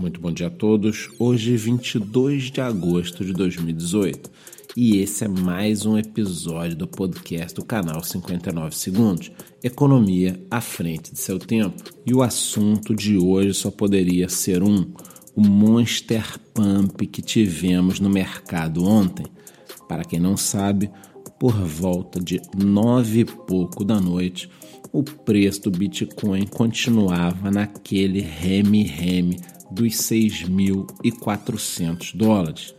Muito bom dia a todos. Hoje, 22 de agosto de 2018, e esse é mais um episódio do podcast do canal 59 Segundos Economia à frente de seu tempo. E o assunto de hoje só poderia ser um: o Monster Pump que tivemos no mercado ontem. Para quem não sabe, por volta de nove e pouco da noite, o preço do Bitcoin continuava naquele reme-reme dos 6.400 dólares,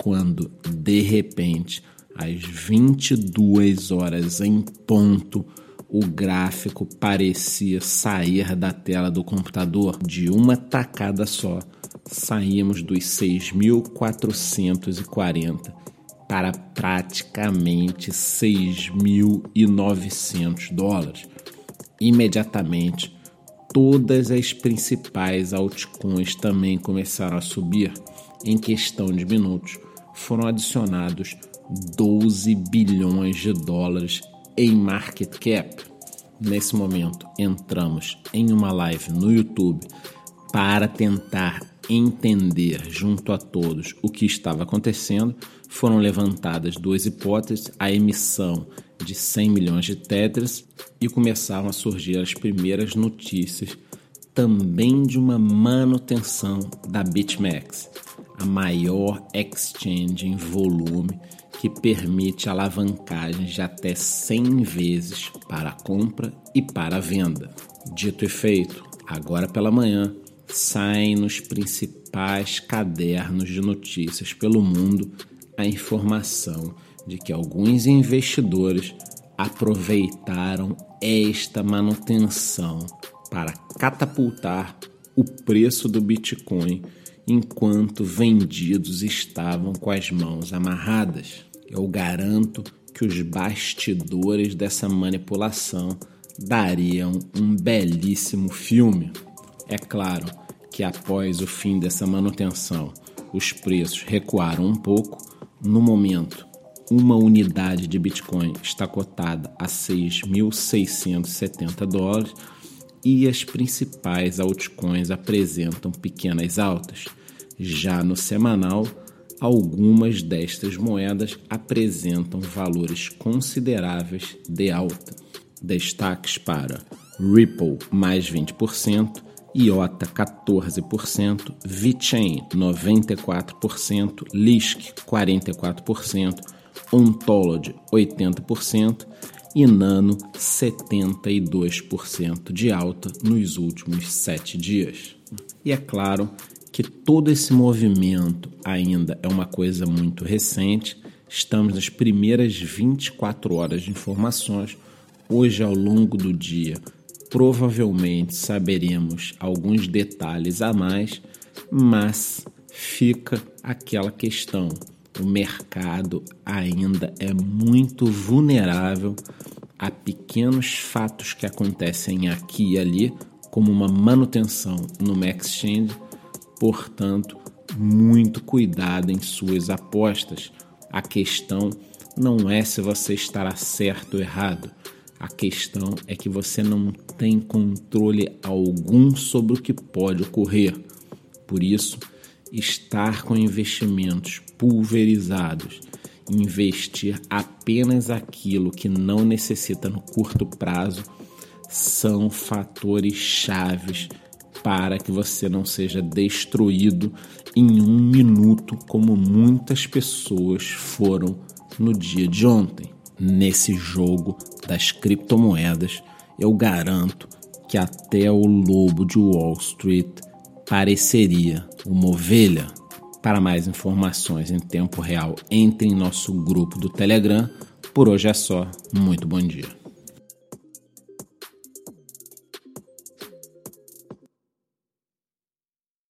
quando de repente, às 22 horas em ponto, o gráfico parecia sair da tela do computador de uma tacada só. Saímos dos 6.440 para praticamente 6.900 dólares. Imediatamente, todas as principais altcoins também começaram a subir. Em questão de minutos, foram adicionados 12 bilhões de dólares em market cap. Nesse momento, entramos em uma live no YouTube para tentar entender junto a todos o que estava acontecendo. Foram levantadas duas hipóteses: a emissão de 100 milhões de tetras e começaram a surgir as primeiras notícias também de uma manutenção da BitMEX, a maior exchange em volume que permite alavancagem de até 100 vezes para a compra e para a venda. Dito e feito, agora pela manhã saem nos principais cadernos de notícias pelo mundo a informação de que alguns investidores aproveitaram esta manutenção para catapultar o preço do Bitcoin enquanto vendidos estavam com as mãos amarradas. Eu garanto que os bastidores dessa manipulação dariam um belíssimo filme. É claro que após o fim dessa manutenção, os preços recuaram um pouco. No momento, uma unidade de Bitcoin está cotada a 6.670 dólares e as principais altcoins apresentam pequenas altas. Já no semanal, algumas destas moedas apresentam valores consideráveis de alta. Destaques para Ripple mais 20%, IOTA 14%, VeChain 94%, Lisk 44%, Ontology 80% e Nano 72% de alta nos últimos sete dias. E é claro que todo esse movimento ainda é uma coisa muito recente, estamos nas primeiras 24 horas de informações. Hoje, ao longo do dia, provavelmente saberemos alguns detalhes a mais, mas fica aquela questão o mercado ainda é muito vulnerável a pequenos fatos que acontecem aqui e ali, como uma manutenção no exchange. Portanto, muito cuidado em suas apostas. A questão não é se você estará certo ou errado. A questão é que você não tem controle algum sobre o que pode ocorrer. Por isso, estar com investimentos pulverizados, investir apenas aquilo que não necessita no curto prazo, são fatores chaves para que você não seja destruído em um minuto, como muitas pessoas foram no dia de ontem. Nesse jogo das criptomoedas, eu garanto que até o lobo de Wall Street pareceria uma ovelha. Para mais informações em tempo real, entre em nosso grupo do Telegram. Por hoje é só. Muito bom dia.